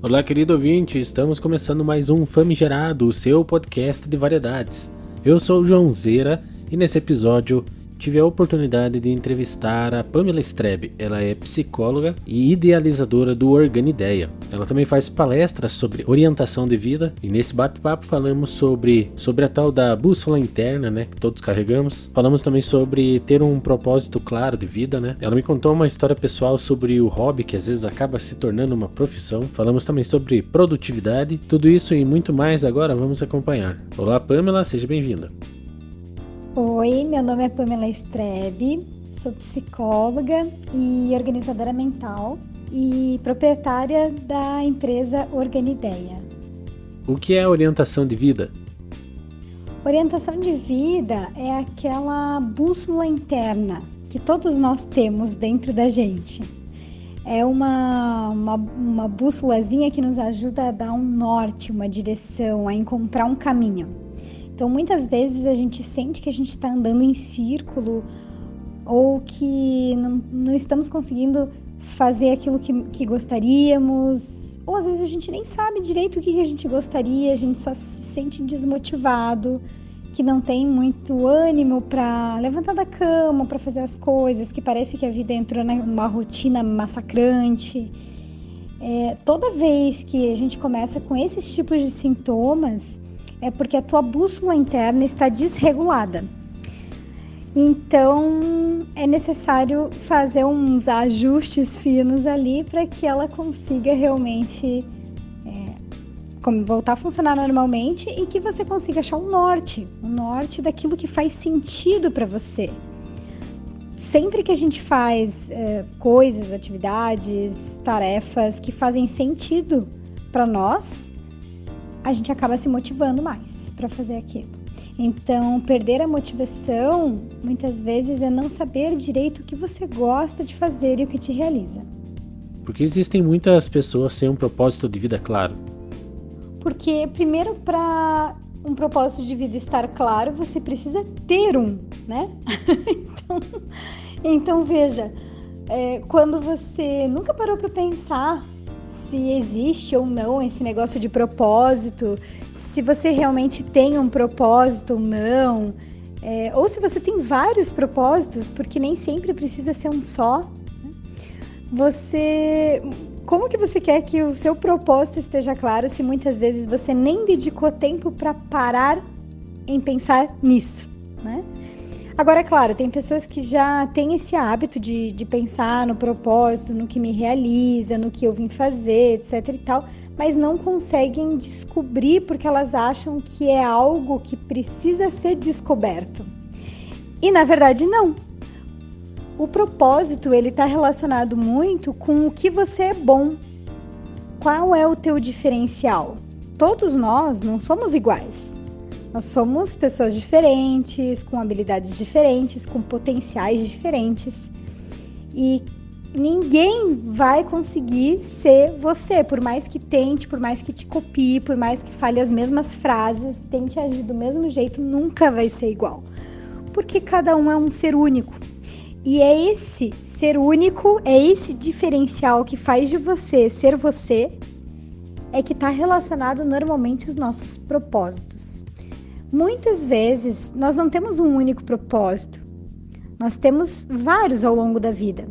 Olá, querido ouvinte, estamos começando mais um Famigerado, o seu podcast de variedades. Eu sou o João Zera e nesse episódio tive a oportunidade de entrevistar a Pamela Strebe. Ela é psicóloga e idealizadora do Organideia. Ela também faz palestras sobre orientação de vida e nesse bate-papo falamos sobre, sobre a tal da bússola interna, né, que todos carregamos. Falamos também sobre ter um propósito claro de vida, né? Ela me contou uma história pessoal sobre o hobby que às vezes acaba se tornando uma profissão. Falamos também sobre produtividade. Tudo isso e muito mais agora vamos acompanhar. Olá, Pamela, seja bem-vinda. Oi, meu nome é Pamela Strebe, sou psicóloga e organizadora mental e proprietária da empresa Organideia. O que é orientação de vida? Orientação de vida é aquela bússola interna que todos nós temos dentro da gente. É uma, uma, uma bússolazinha que nos ajuda a dar um norte, uma direção, a encontrar um caminho. Então, muitas vezes a gente sente que a gente está andando em círculo ou que não, não estamos conseguindo fazer aquilo que, que, gostaríamos, ou às vezes a gente nem sabe direito o que, que a gente gostaria, a gente só se sente desmotivado, que não tem muito ânimo para levantar da cama, para fazer as coisas, que parece que a vida entrou numa rotina massacrante. É, toda vez que a gente começa com esses tipos de sintomas, é porque a tua bússola interna está desregulada. Então é necessário fazer uns ajustes finos ali para que ela consiga realmente é, voltar a funcionar normalmente e que você consiga achar um norte, um norte daquilo que faz sentido para você. Sempre que a gente faz é, coisas, atividades, tarefas que fazem sentido para nós, a gente acaba se motivando mais para fazer aquilo. Então, perder a motivação muitas vezes é não saber direito o que você gosta de fazer e o que te realiza. Porque existem muitas pessoas sem um propósito de vida claro. Porque, primeiro, para um propósito de vida estar claro, você precisa ter um, né? então, então, veja, é, quando você nunca parou para pensar se existe ou não esse negócio de propósito, se você realmente tem um propósito ou não, é, ou se você tem vários propósitos, porque nem sempre precisa ser um só. Né? Você, como que você quer que o seu propósito esteja claro se muitas vezes você nem dedicou tempo para parar em pensar nisso, né? Agora, é claro, tem pessoas que já têm esse hábito de, de pensar no propósito, no que me realiza, no que eu vim fazer, etc e tal, mas não conseguem descobrir porque elas acham que é algo que precisa ser descoberto. E na verdade, não. O propósito, ele está relacionado muito com o que você é bom. Qual é o teu diferencial? Todos nós não somos iguais. Nós somos pessoas diferentes, com habilidades diferentes, com potenciais diferentes. E ninguém vai conseguir ser você, por mais que tente, por mais que te copie, por mais que fale as mesmas frases, tente agir do mesmo jeito, nunca vai ser igual. Porque cada um é um ser único. E é esse ser único, é esse diferencial que faz de você ser você, é que está relacionado normalmente aos nossos propósitos. Muitas vezes nós não temos um único propósito, nós temos vários ao longo da vida,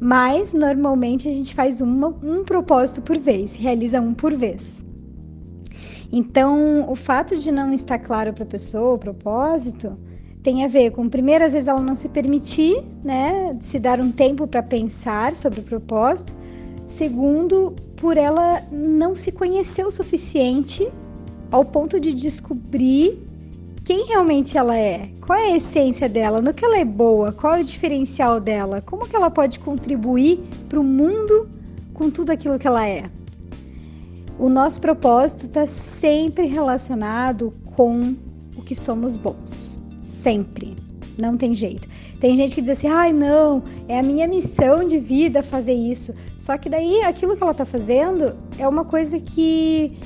mas normalmente a gente faz uma, um propósito por vez, realiza um por vez. Então, o fato de não estar claro para a pessoa o propósito tem a ver com, primeiro, às vezes ela não se permitir, né, se dar um tempo para pensar sobre o propósito. Segundo, por ela não se conhecer o suficiente ao ponto de descobrir quem realmente ela é, qual é a essência dela, no que ela é boa, qual é o diferencial dela, como que ela pode contribuir para o mundo com tudo aquilo que ela é. O nosso propósito está sempre relacionado com o que somos bons, sempre. Não tem jeito. Tem gente que diz assim: ai, não, é a minha missão de vida fazer isso. Só que daí aquilo que ela está fazendo é uma coisa que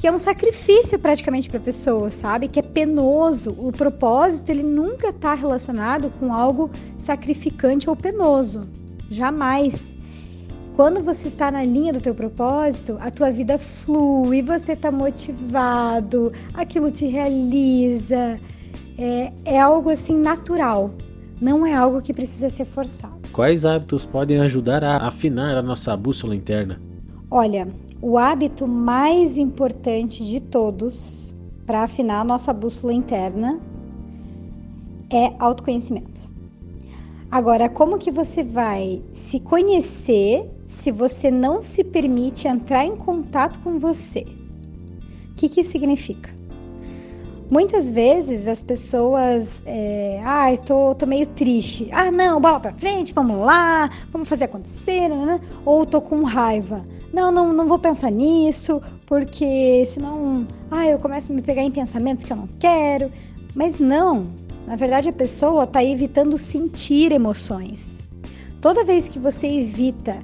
que é um sacrifício praticamente para a pessoa, sabe? Que é penoso. O propósito ele nunca está relacionado com algo sacrificante ou penoso, jamais. quando você está na linha do teu propósito, a tua vida flui, você está motivado, aquilo te realiza. É, é algo assim natural, não é algo que precisa ser forçado. Quais hábitos podem ajudar a afinar a nossa bússola interna? Olha, o hábito mais importante de todos para afinar a nossa bússola interna é autoconhecimento. Agora, como que você vai se conhecer se você não se permite entrar em contato com você? O que, que isso significa? Muitas vezes as pessoas, é, ai, ah, tô, tô meio triste. Ah, não, bola pra frente, vamos lá, vamos fazer acontecer, né? né? Ou tô com raiva. Não, não, não vou pensar nisso, porque senão, ah, eu começo a me pegar em pensamentos que eu não quero. Mas não, na verdade, a pessoa está evitando sentir emoções. Toda vez que você evita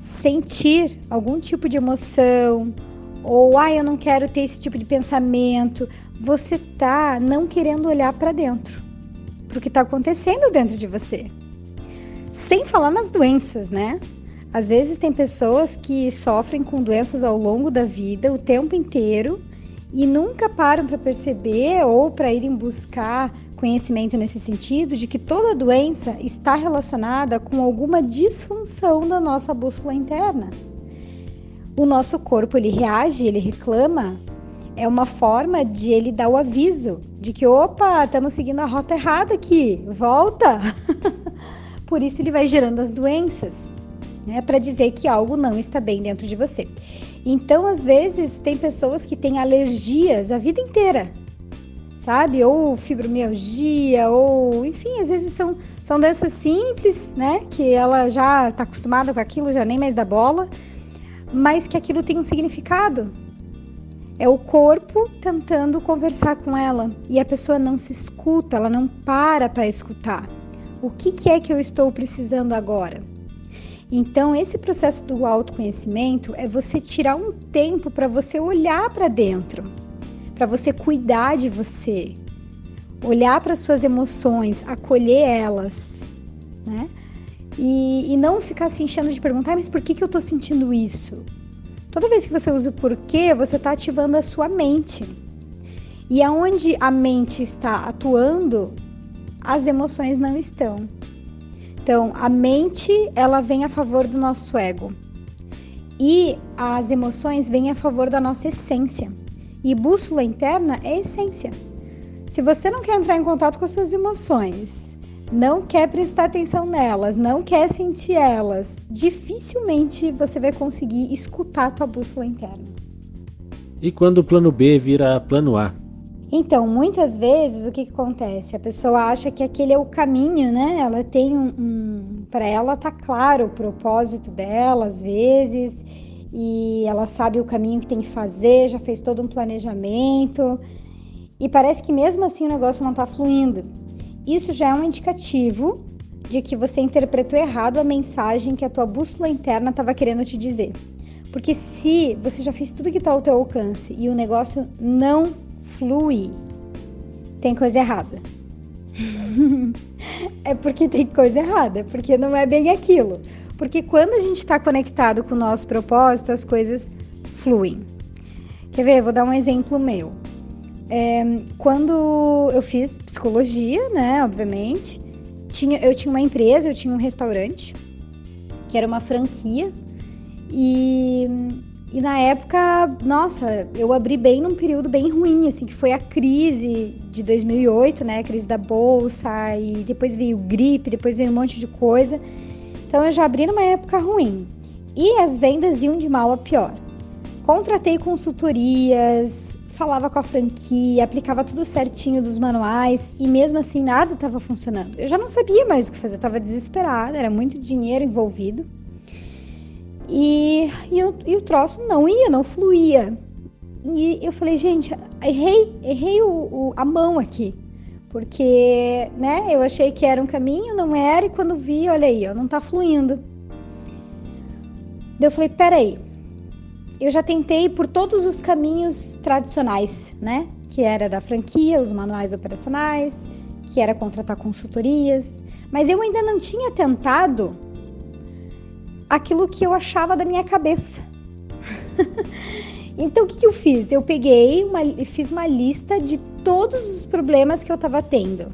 sentir algum tipo de emoção, ou ah, eu não quero ter esse tipo de pensamento, você tá não querendo olhar para dentro, para que está acontecendo dentro de você. Sem falar nas doenças, né? Às vezes tem pessoas que sofrem com doenças ao longo da vida, o tempo inteiro, e nunca param para perceber ou para irem buscar conhecimento nesse sentido de que toda doença está relacionada com alguma disfunção da nossa bússola interna. O nosso corpo ele reage, ele reclama, é uma forma de ele dar o aviso de que opa, estamos seguindo a rota errada aqui, volta. Por isso ele vai gerando as doenças, né, para dizer que algo não está bem dentro de você. Então, às vezes, tem pessoas que têm alergias a vida inteira sabe? Ou fibromialgia, ou enfim, às vezes são, são doenças simples, né? Que ela já está acostumada com aquilo, já nem mais dá bola, mas que aquilo tem um significado. É o corpo tentando conversar com ela e a pessoa não se escuta, ela não para para escutar. O que, que é que eu estou precisando agora? Então, esse processo do autoconhecimento é você tirar um tempo para você olhar para dentro para você cuidar de você, olhar para suas emoções, acolher elas, né? E, e, não ficar se enchendo de perguntar, mas por que, que eu estou sentindo isso? Toda vez que você usa o porquê, você está ativando a sua mente. E aonde a mente está atuando, as emoções não estão. Então, a mente, ela vem a favor do nosso ego. E as emoções vêm a favor da nossa essência. E bússola interna é essência. Se você não quer entrar em contato com as suas emoções, não quer prestar atenção nelas, não quer sentir elas, dificilmente você vai conseguir escutar a tua bússola interna. E quando o plano B vira plano A? Então, muitas vezes o que, que acontece? A pessoa acha que aquele é o caminho, né? Ela tem um. um para ela tá claro o propósito dela, às vezes, e ela sabe o caminho que tem que fazer, já fez todo um planejamento. E parece que mesmo assim o negócio não está fluindo. Isso já é um indicativo de que você interpretou errado a mensagem que a tua bússola interna estava querendo te dizer. Porque se você já fez tudo que está ao teu alcance e o negócio não flui, tem coisa errada. é porque tem coisa errada, porque não é bem aquilo. Porque quando a gente está conectado com o nosso propósito, as coisas fluem. Quer ver? Vou dar um exemplo meu. É, quando eu fiz psicologia, né, obviamente, tinha, eu tinha uma empresa, eu tinha um restaurante, que era uma franquia, e, e na época, nossa, eu abri bem num período bem ruim, assim, que foi a crise de 2008, né, a crise da bolsa, e depois veio gripe, depois veio um monte de coisa, então eu já abri numa época ruim e as vendas iam de mal a pior. Contratei consultorias, falava com a franquia, aplicava tudo certinho dos manuais e mesmo assim nada estava funcionando. Eu já não sabia mais o que fazer, eu estava desesperada, era muito dinheiro envolvido. E, e, e o troço não ia, não fluía. E eu falei, gente, errei, errei o, o, a mão aqui. Porque, né, eu achei que era um caminho, não era, e quando vi, olha aí, ó, não tá fluindo. eu falei, peraí, eu já tentei por todos os caminhos tradicionais, né? Que era da franquia, os manuais operacionais, que era contratar consultorias, mas eu ainda não tinha tentado aquilo que eu achava da minha cabeça. então, o que, que, eu fiz? Eu peguei, uma, fiz uma lista de todos os problemas que eu estava tendo.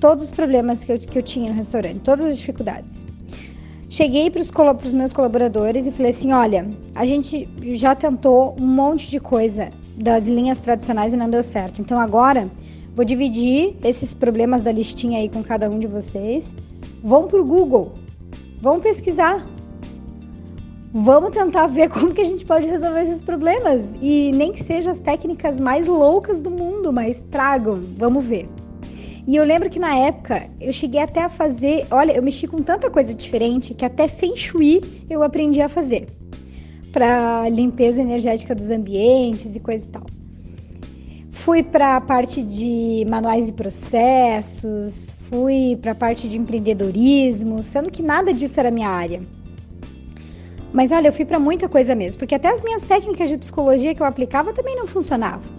Todos os problemas que eu, que eu tinha no restaurante, todas as dificuldades. Cheguei para os meus colaboradores e falei assim: olha, a gente já tentou um monte de coisa das linhas tradicionais e não deu certo. Então agora vou dividir esses problemas da listinha aí com cada um de vocês. Vão para o Google, vão pesquisar. Vamos tentar ver como que a gente pode resolver esses problemas. E nem que sejam as técnicas mais loucas do mundo, mas tragam, vamos ver. E eu lembro que na época eu cheguei até a fazer, olha, eu mexi com tanta coisa diferente que até Feng Shui eu aprendi a fazer para limpeza energética dos ambientes e coisa e tal. Fui para a parte de manuais e processos, fui para a parte de empreendedorismo, sendo que nada disso era minha área. Mas olha, eu fui para muita coisa mesmo, porque até as minhas técnicas de psicologia que eu aplicava também não funcionavam.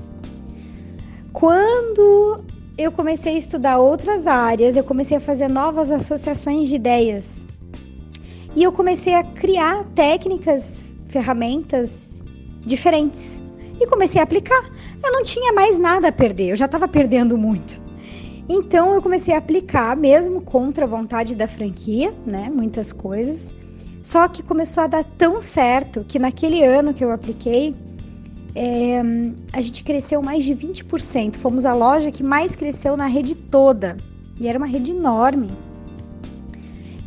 Quando eu comecei a estudar outras áreas, eu comecei a fazer novas associações de ideias. E eu comecei a criar técnicas, ferramentas diferentes. E comecei a aplicar. Eu não tinha mais nada a perder, eu já estava perdendo muito. Então eu comecei a aplicar, mesmo contra a vontade da franquia, né? Muitas coisas. Só que começou a dar tão certo que naquele ano que eu apliquei, é, a gente cresceu mais de 20%. Fomos a loja que mais cresceu na rede toda. E era uma rede enorme.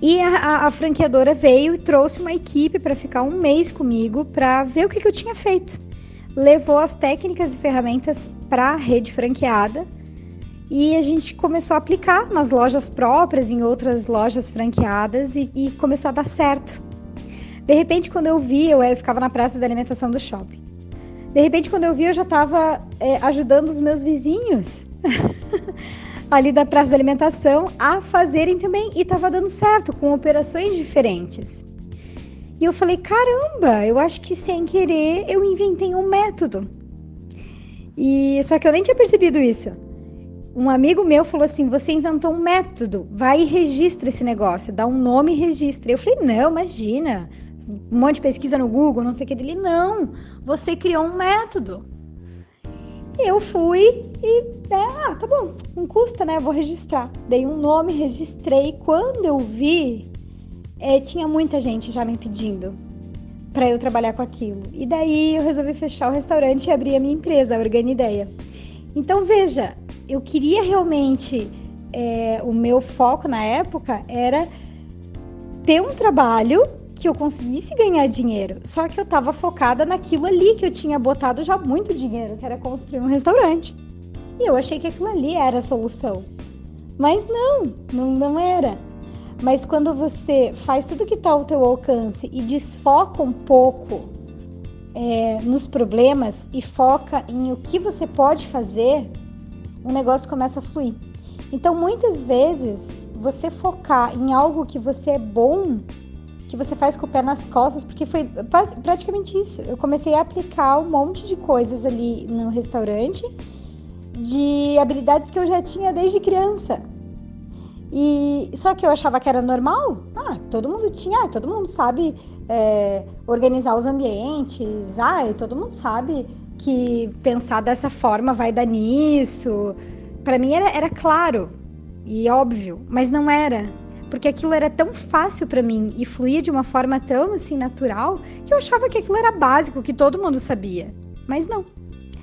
E a, a, a franqueadora veio e trouxe uma equipe para ficar um mês comigo para ver o que, que eu tinha feito. Levou as técnicas e ferramentas para a rede franqueada e a gente começou a aplicar nas lojas próprias, em outras lojas franqueadas e, e começou a dar certo. De repente, quando eu vi, eu, eu ficava na praça da alimentação do shopping. De repente, quando eu vi, eu já estava é, ajudando os meus vizinhos ali da praça da alimentação a fazerem também e estava dando certo com operações diferentes. E eu falei: caramba, eu acho que sem querer eu inventei um método. E só que eu nem tinha percebido isso. Um amigo meu falou assim: você inventou um método, vai e registra esse negócio, dá um nome e registra. Eu falei: não, imagina, um monte de pesquisa no Google, não sei o que dele. Não, você criou um método. Eu fui e, é, ah, tá bom, não custa, né? Vou registrar. Dei um nome, registrei. Quando eu vi, é, tinha muita gente já me pedindo para eu trabalhar com aquilo. E daí eu resolvi fechar o restaurante e abrir a minha empresa, a Organideia. Então veja, eu queria realmente, é, o meu foco na época era ter um trabalho que eu conseguisse ganhar dinheiro. Só que eu estava focada naquilo ali que eu tinha botado já muito dinheiro, que era construir um restaurante. E eu achei que aquilo ali era a solução. Mas não, não, não era. Mas quando você faz tudo que está ao teu alcance e desfoca um pouco é, nos problemas e foca em o que você pode fazer, o negócio começa a fluir. Então, muitas vezes, você focar em algo que você é bom que você faz com o pé nas costas, porque foi praticamente isso. Eu comecei a aplicar um monte de coisas ali no restaurante, de habilidades que eu já tinha desde criança. E só que eu achava que era normal. Ah, todo mundo tinha, ah, todo mundo sabe é, organizar os ambientes. Ah, todo mundo sabe que pensar dessa forma vai dar nisso. Para mim era, era claro e óbvio, mas não era porque aquilo era tão fácil para mim e fluía de uma forma tão assim natural que eu achava que aquilo era básico, que todo mundo sabia. Mas não.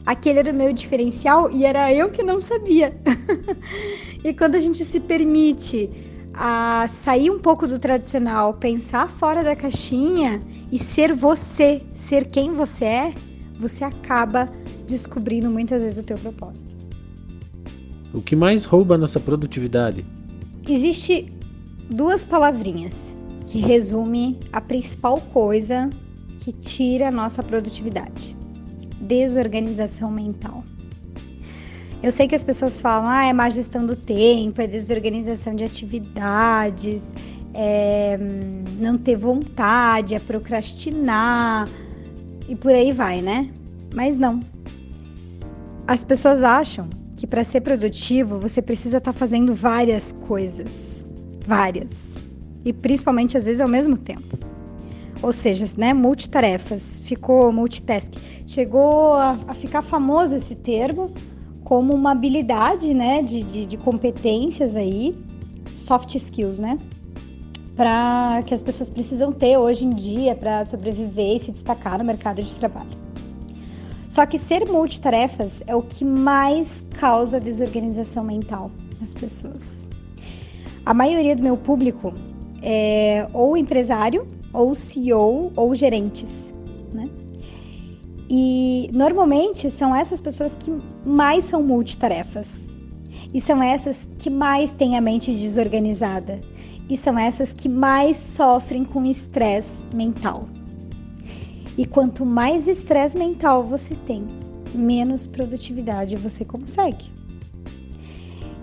Aquele era o meu diferencial e era eu que não sabia. e quando a gente se permite a sair um pouco do tradicional, pensar fora da caixinha e ser você, ser quem você é, você acaba descobrindo muitas vezes o teu propósito. O que mais rouba a nossa produtividade? Existe duas palavrinhas que resume a principal coisa que tira a nossa produtividade: desorganização mental. Eu sei que as pessoas falam, ah, é má gestão do tempo, é desorganização de atividades, é não ter vontade, é procrastinar e por aí vai, né? Mas não. As pessoas acham que para ser produtivo você precisa estar tá fazendo várias coisas várias. E principalmente às vezes ao mesmo tempo. ou seja, né, multitarefas, ficou multitask. Chegou a, a, ficar famoso esse termo como uma habilidade, né, de, de, de competências aí, soft skills, né, para que as pessoas precisam ter hoje em dia para sobreviver e se destacar no mercado de trabalho. Só que ser multitarefas é o que mais causa desorganização mental nas pessoas. A maioria do meu público é ou empresário, ou CEO, ou gerentes, né? E normalmente são essas pessoas que mais são multitarefas. E são essas que mais têm a mente desorganizada. E são essas que mais sofrem com estresse mental. E quanto mais estresse mental você tem, menos produtividade você consegue.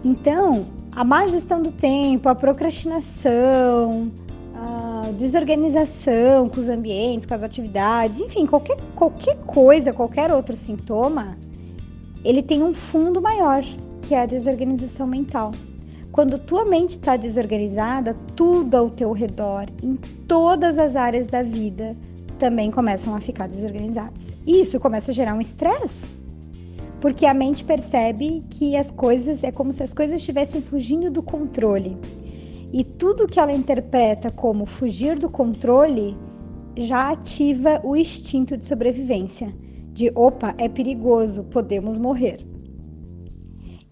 Então, a má gestão do tempo, a procrastinação, a desorganização com os ambientes, com as atividades, enfim, qualquer, qualquer coisa, qualquer outro sintoma, ele tem um fundo maior, que é a desorganização mental. Quando tua mente está desorganizada, tudo ao teu redor, em todas as áreas da vida, também começam a ficar desorganizadas. E isso começa a gerar um estresse porque a mente percebe que as coisas é como se as coisas estivessem fugindo do controle. E tudo que ela interpreta como fugir do controle já ativa o instinto de sobrevivência, de opa, é perigoso, podemos morrer.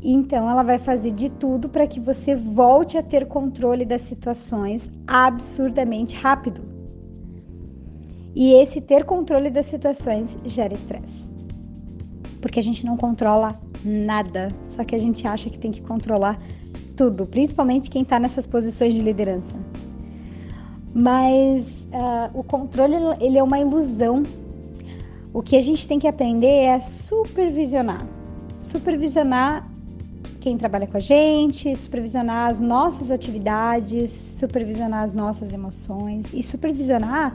Então ela vai fazer de tudo para que você volte a ter controle das situações absurdamente rápido. E esse ter controle das situações gera estresse porque a gente não controla nada, só que a gente acha que tem que controlar tudo, principalmente quem está nessas posições de liderança. Mas uh, o controle ele é uma ilusão. O que a gente tem que aprender é supervisionar, supervisionar quem trabalha com a gente, supervisionar as nossas atividades, supervisionar as nossas emoções e supervisionar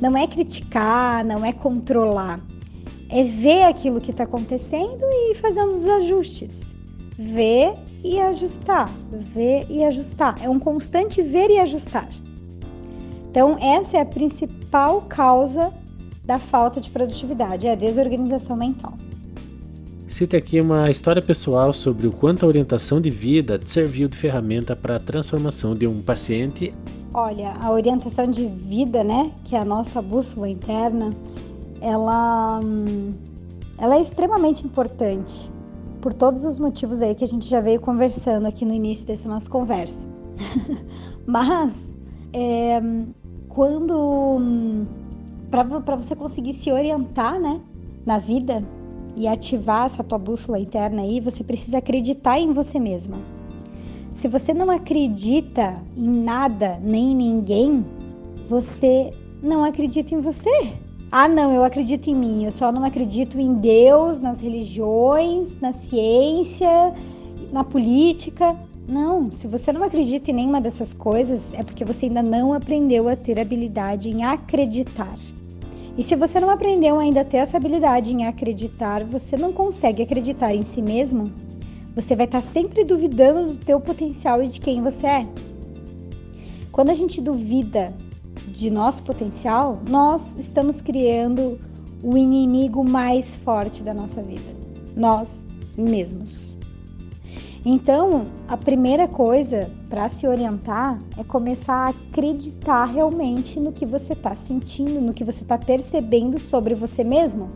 não é criticar, não é controlar é ver aquilo que está acontecendo e fazer os ajustes. Ver e ajustar, ver e ajustar. É um constante ver e ajustar. Então, essa é a principal causa da falta de produtividade, é a desorganização mental. Cite aqui uma história pessoal sobre o quanto a orientação de vida serviu de ferramenta para a transformação de um paciente. Olha, a orientação de vida, né, que é a nossa bússola interna, ela, ela é extremamente importante por todos os motivos aí que a gente já veio conversando aqui no início dessa nossa conversa. Mas é, quando para você conseguir se orientar, né, na vida e ativar essa tua bússola interna aí, você precisa acreditar em você mesma. Se você não acredita em nada nem em ninguém, você não acredita em você. Ah, não, eu acredito em mim, eu só não acredito em Deus, nas religiões, na ciência, na política. Não, se você não acredita em nenhuma dessas coisas, é porque você ainda não aprendeu a ter habilidade em acreditar. E se você não aprendeu ainda a ter essa habilidade em acreditar, você não consegue acreditar em si mesmo, você vai estar sempre duvidando do teu potencial e de quem você é. Quando a gente duvida de nosso potencial, nós estamos criando o inimigo mais forte da nossa vida, nós mesmos. Então, a primeira coisa para se orientar é começar a acreditar realmente no que você está sentindo, no que você está percebendo sobre você mesmo.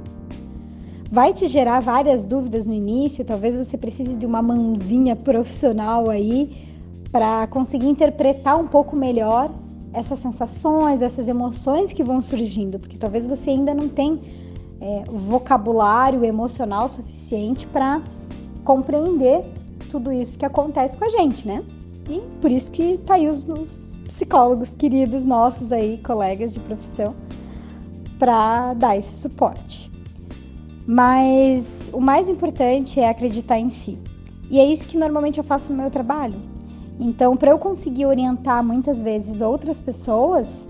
Vai te gerar várias dúvidas no início, talvez você precise de uma mãozinha profissional aí para conseguir interpretar um pouco melhor essas sensações, essas emoções que vão surgindo, porque talvez você ainda não tem é, vocabulário emocional suficiente para compreender tudo isso que acontece com a gente, né? E por isso que tá aí os, os psicólogos queridos nossos aí, colegas de profissão, para dar esse suporte. Mas o mais importante é acreditar em si. E é isso que normalmente eu faço no meu trabalho. Então, para eu conseguir orientar muitas vezes outras pessoas,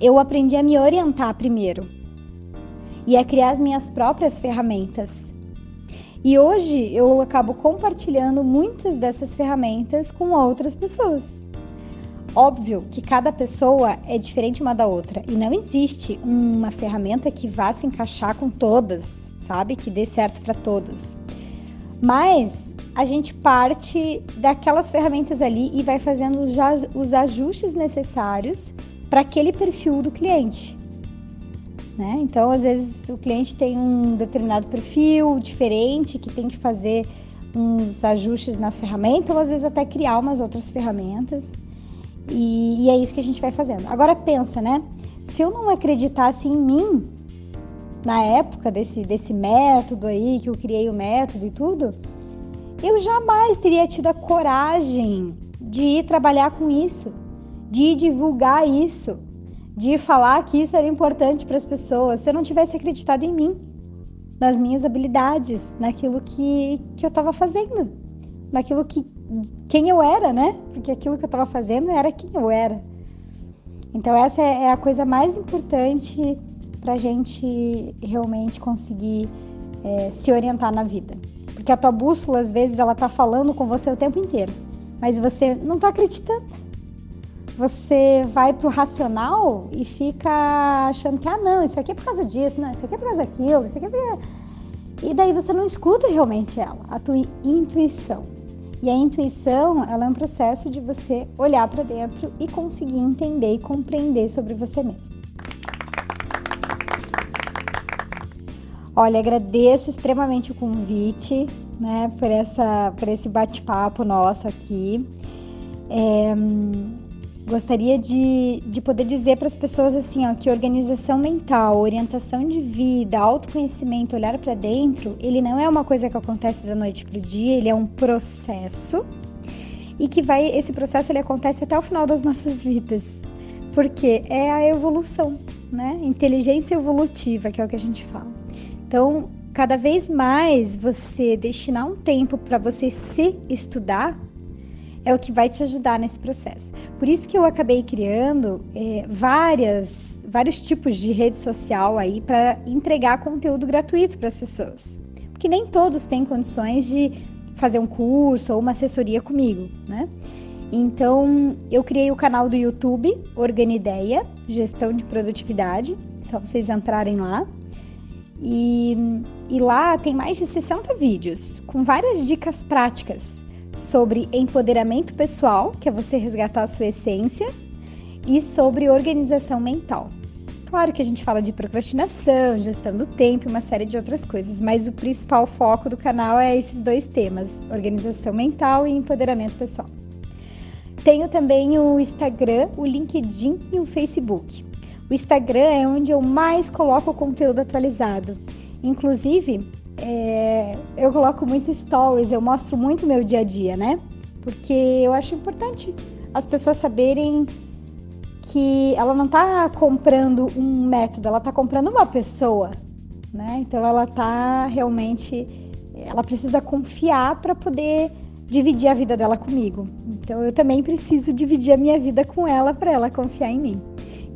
eu aprendi a me orientar primeiro e a criar as minhas próprias ferramentas. E hoje eu acabo compartilhando muitas dessas ferramentas com outras pessoas. Óbvio que cada pessoa é diferente uma da outra e não existe uma ferramenta que vá se encaixar com todas, sabe? Que dê certo para todas. Mas a gente parte daquelas ferramentas ali e vai fazendo os ajustes necessários para aquele perfil do cliente. Né? Então, às vezes, o cliente tem um determinado perfil diferente que tem que fazer uns ajustes na ferramenta, ou às vezes até criar umas outras ferramentas. E, e é isso que a gente vai fazendo. Agora pensa, né? Se eu não acreditasse em mim na época desse, desse método aí, que eu criei o método e tudo, eu jamais teria tido a coragem de ir trabalhar com isso, de divulgar isso, de falar que isso era importante para as pessoas, se eu não tivesse acreditado em mim, nas minhas habilidades, naquilo que, que eu estava fazendo, naquilo que quem eu era, né? Porque aquilo que eu estava fazendo era quem eu era. Então essa é, é a coisa mais importante para a gente realmente conseguir é, se orientar na vida. Porque a tua bússola, às vezes, ela tá falando com você o tempo inteiro, mas você não tá acreditando. Você vai pro racional e fica achando que, ah, não, isso aqui é por causa disso, não, isso aqui é por causa daquilo, isso aqui é por... E daí você não escuta realmente ela, a tua intuição. E a intuição, ela é um processo de você olhar para dentro e conseguir entender e compreender sobre você mesmo. Olha, agradeço extremamente o convite, né, por, essa, por esse bate-papo nosso aqui. É, gostaria de, de poder dizer para as pessoas assim, ó, que organização mental, orientação de vida, autoconhecimento, olhar para dentro, ele não é uma coisa que acontece da noite para o dia, ele é um processo e que vai, esse processo ele acontece até o final das nossas vidas, porque é a evolução, né? Inteligência evolutiva, que é o que a gente fala. Então, cada vez mais você destinar um tempo para você se estudar é o que vai te ajudar nesse processo. Por isso que eu acabei criando é, várias, vários tipos de rede social aí para entregar conteúdo gratuito para as pessoas. Porque nem todos têm condições de fazer um curso ou uma assessoria comigo, né? Então, eu criei o canal do YouTube Organideia, Gestão de Produtividade. Só vocês entrarem lá. E, e lá tem mais de 60 vídeos com várias dicas práticas sobre empoderamento pessoal, que é você resgatar a sua essência, e sobre organização mental. Claro que a gente fala de procrastinação, gestão do tempo e uma série de outras coisas, mas o principal foco do canal é esses dois temas: organização mental e empoderamento pessoal. Tenho também o Instagram, o LinkedIn e o Facebook. O Instagram é onde eu mais coloco o conteúdo atualizado. Inclusive, é, eu coloco muito stories, eu mostro muito meu dia a dia, né? Porque eu acho importante as pessoas saberem que ela não está comprando um método, ela está comprando uma pessoa, né? Então ela está realmente, ela precisa confiar para poder dividir a vida dela comigo. Então eu também preciso dividir a minha vida com ela para ela confiar em mim.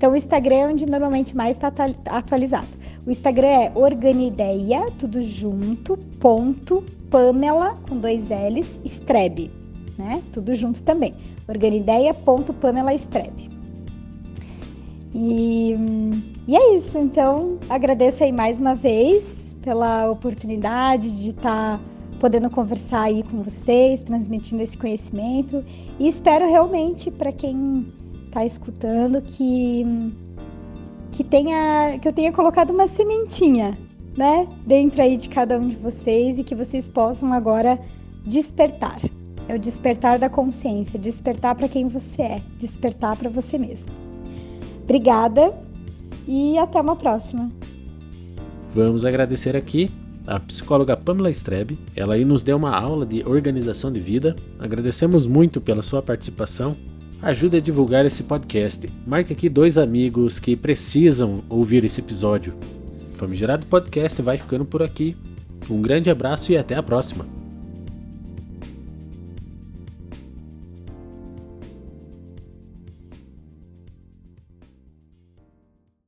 Então o Instagram é onde normalmente mais está atualizado. O Instagram é organideia, tudo junto, ponto, Pamela, com dois L's, Strebe, né? Tudo junto também. Organideia.pamela Strebe. E, e é isso, então agradeço aí mais uma vez pela oportunidade de estar tá podendo conversar aí com vocês, transmitindo esse conhecimento e espero realmente para quem tá escutando que que tenha que eu tenha colocado uma sementinha, né, dentro aí de cada um de vocês e que vocês possam agora despertar. É o despertar da consciência, despertar para quem você é, despertar para você mesmo. Obrigada e até uma próxima. Vamos agradecer aqui a psicóloga Pamela Strebe. Ela aí nos deu uma aula de organização de vida. Agradecemos muito pela sua participação ajude a divulgar esse podcast. Marque aqui dois amigos que precisam ouvir esse episódio. Famigerado Podcast vai ficando por aqui. Um grande abraço e até a próxima.